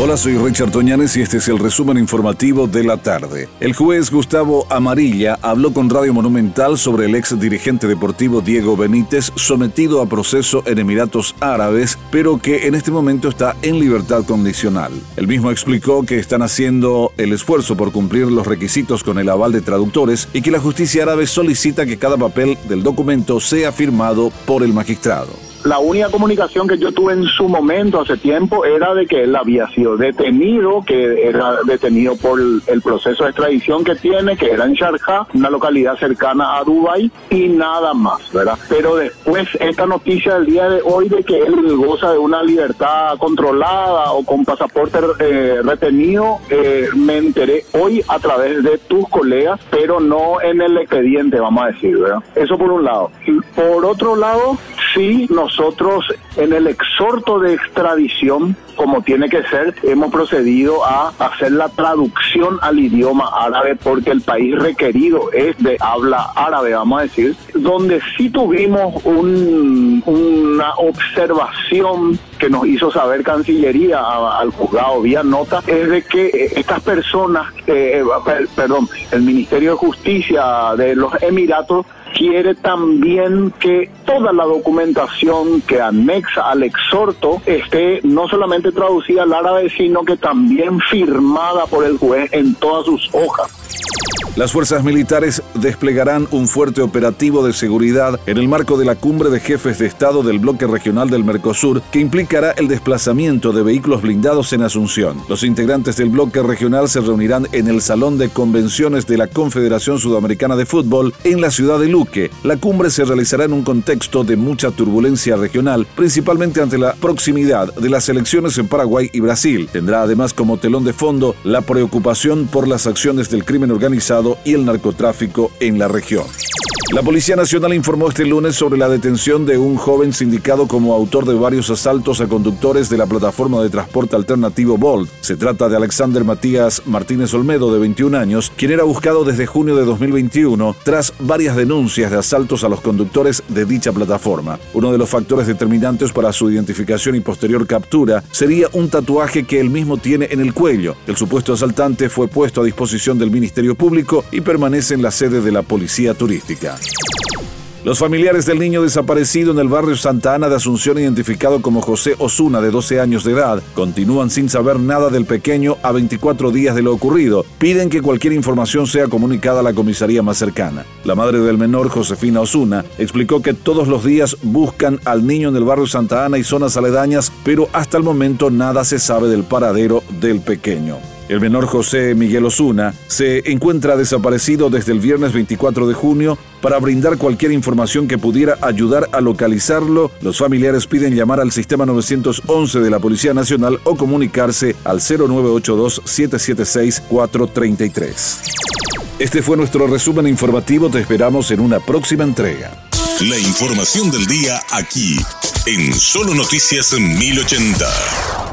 Hola, soy Richard Toñanes y este es el resumen informativo de la tarde. El juez Gustavo Amarilla habló con Radio Monumental sobre el ex dirigente deportivo Diego Benítez sometido a proceso en Emiratos Árabes, pero que en este momento está en libertad condicional. El mismo explicó que están haciendo el esfuerzo por cumplir los requisitos con el aval de traductores y que la justicia árabe solicita que cada papel del documento sea firmado por el magistrado. La única comunicación que yo tuve en su momento, hace tiempo, era de que él había sido detenido, que era detenido por el proceso de extradición que tiene, que era en Sharjah, una localidad cercana a Dubái, y nada más, ¿verdad? Pero después, esta noticia del día de hoy de que él goza de una libertad controlada o con pasaporte eh, retenido, eh, me enteré hoy a través de tus colegas, pero no en el expediente, vamos a decir, ¿verdad? Eso por un lado. Por otro lado, sí, nosotros en el exhorto de extradición, como tiene que ser, hemos procedido a hacer la traducción al idioma árabe porque el país requerido es de habla árabe, vamos a decir, donde sí tuvimos una observación que nos hizo saber Cancillería al juzgado vía nota es de que estas personas, eh, perdón, el Ministerio de Justicia de los Emiratos quiere también que toda la documentación que anexa al exhorto esté no solamente traducida al árabe, sino que también firmada por el juez en todas sus hojas. Las fuerzas militares desplegarán un fuerte operativo de seguridad en el marco de la cumbre de jefes de Estado del bloque regional del Mercosur, que implicará el desplazamiento de vehículos blindados en Asunción. Los integrantes del bloque regional se reunirán en el Salón de Convenciones de la Confederación Sudamericana de Fútbol en la ciudad de Luque. La cumbre se realizará en un contexto de mucha turbulencia regional, principalmente ante la proximidad de las elecciones en Paraguay y Brasil. Tendrá además como telón de fondo la preocupación por las acciones del crimen organizado y el narcotráfico en la región. La Policía Nacional informó este lunes sobre la detención de un joven sindicado como autor de varios asaltos a conductores de la plataforma de transporte alternativo Bolt. Se trata de Alexander Matías Martínez Olmedo, de 21 años, quien era buscado desde junio de 2021 tras varias denuncias de asaltos a los conductores de dicha plataforma. Uno de los factores determinantes para su identificación y posterior captura sería un tatuaje que él mismo tiene en el cuello. El supuesto asaltante fue puesto a disposición del Ministerio Público y permanece en la sede de la Policía Turística. Los familiares del niño desaparecido en el barrio Santa Ana de Asunción, identificado como José Osuna, de 12 años de edad, continúan sin saber nada del pequeño a 24 días de lo ocurrido. Piden que cualquier información sea comunicada a la comisaría más cercana. La madre del menor, Josefina Osuna, explicó que todos los días buscan al niño en el barrio Santa Ana y zonas aledañas, pero hasta el momento nada se sabe del paradero del pequeño. El menor José Miguel Osuna se encuentra desaparecido desde el viernes 24 de junio. Para brindar cualquier información que pudiera ayudar a localizarlo, los familiares piden llamar al sistema 911 de la Policía Nacional o comunicarse al 0982-776-433. Este fue nuestro resumen informativo, te esperamos en una próxima entrega. La información del día aquí, en Solo Noticias 1080.